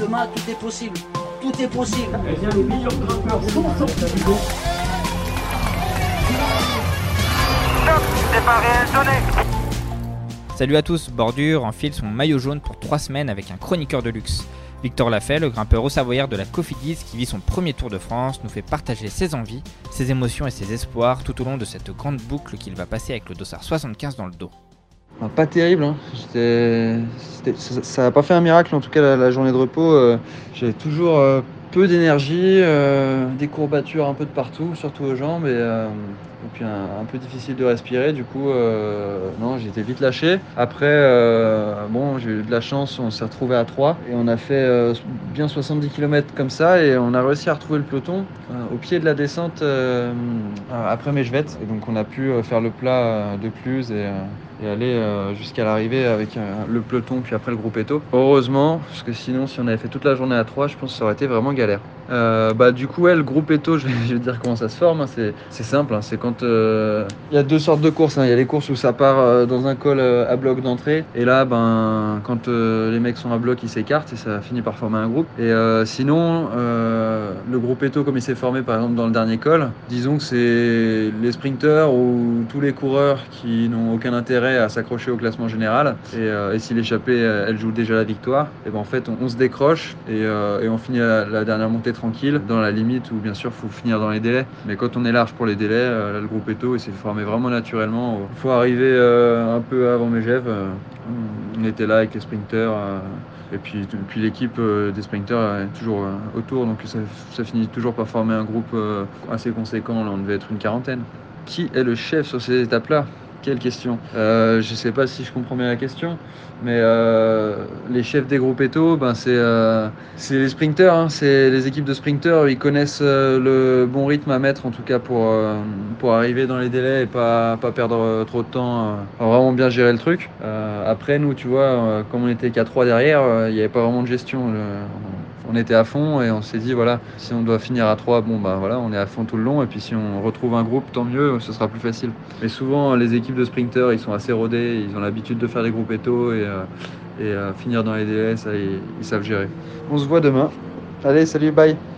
Demain, tout est possible. Tout est possible. Salut à tous, Bordure enfile son maillot jaune pour 3 semaines avec un chroniqueur de luxe. Victor Lafay, le grimpeur au Savoyard de la Cofidis qui vit son premier Tour de France, nous fait partager ses envies, ses émotions et ses espoirs tout au long de cette grande boucle qu'il va passer avec le dossard 75 dans le dos. Ah, Pas terrible, hein. Ça n'a pas fait un miracle en tout cas la, la journée de repos. euh, J'avais toujours euh, peu d'énergie, euh, des courbatures un peu de partout, surtout aux jambes, et, euh, puis un, peu difficile de respirer. Du coup, euh, non, j'étais vite lâché. Après, bon, j'ai eu de la chance, on s'est retrouvé à 3 et on a fait bien 70 km comme ça et on a réussi à retrouver le peloton au pied de la descente après Mechvet. Et donc on a pu faire le plat de Cluse et, aller jusqu'à l'arrivée avec le peloton puis après le groupe Eto. Heureusement, parce que sinon si on avait fait toute la journée à 3, je pense que ça aurait été vraiment Euh, bah, du coup, ouais, le groupe Eto, je vais, je dire comment ça se forme. hein. C'est, simple, hein. c'est quand euh, il y a deux sortes de courses. hein. Il y a les courses où ça part euh, dans un col euh, à bloc d'entrée, et là, ben, quand euh, les mecs sont à bloc, ils s'écartent et ça finit par former un groupe. Et euh, sinon, euh, le groupe Eto, comme il s'est formé par exemple dans le dernier col, disons que c'est les sprinteurs ou tous les coureurs qui n'ont aucun intérêt à s'accrocher au classement général. Et, euh, et si l'échappée, euh, elle joue déjà la victoire, et ben en fait, on, se décroche et, euh, et on finit la, la dernière montée tranquille, dans la limite où bien sûr, faut finir dans les délais. Mais quand on est large pour les délais, euh, là, le groupe il s'est formé vraiment naturellement. Il faut arriver euh, un peu avant Megève. euh, on était là avec les sprinteurs. euh, et puis, l'équipe des sprinteurs est toujours autour, donc ça, ça finit toujours par former un groupe assez conséquent. Là, on devait être une quarantaine. Qui est le chef sur ces étapes-là? Quelle question Euh, Je sais pas si je comprends bien la question, mais euh, les chefs des groupes Eto, ben c'est euh, c'est les sprinteurs, hein, c'est les équipes de sprinteurs. Ils connaissent le bon rythme à mettre, en tout cas pour, arriver dans les délais et pas, pas perdre trop de temps, vraiment bien gérer le truc. Après, nous, tu vois, comme on était qu'à 3 derrière, il n'y avait pas vraiment de gestion. On était à fond et on s'est dit voilà si on doit finir à 3 bon bah voilà on est à fond tout le long. Et puis si on retrouve un groupe tant mieux ce sera plus facile. Mais souvent les équipes de sprinteurs ils sont assez rodés ils ont l'habitude de faire des groupes éto et, euh, et euh, finir dans les délais ça ils, ils savent gérer. On se voit demain. Allez salut bye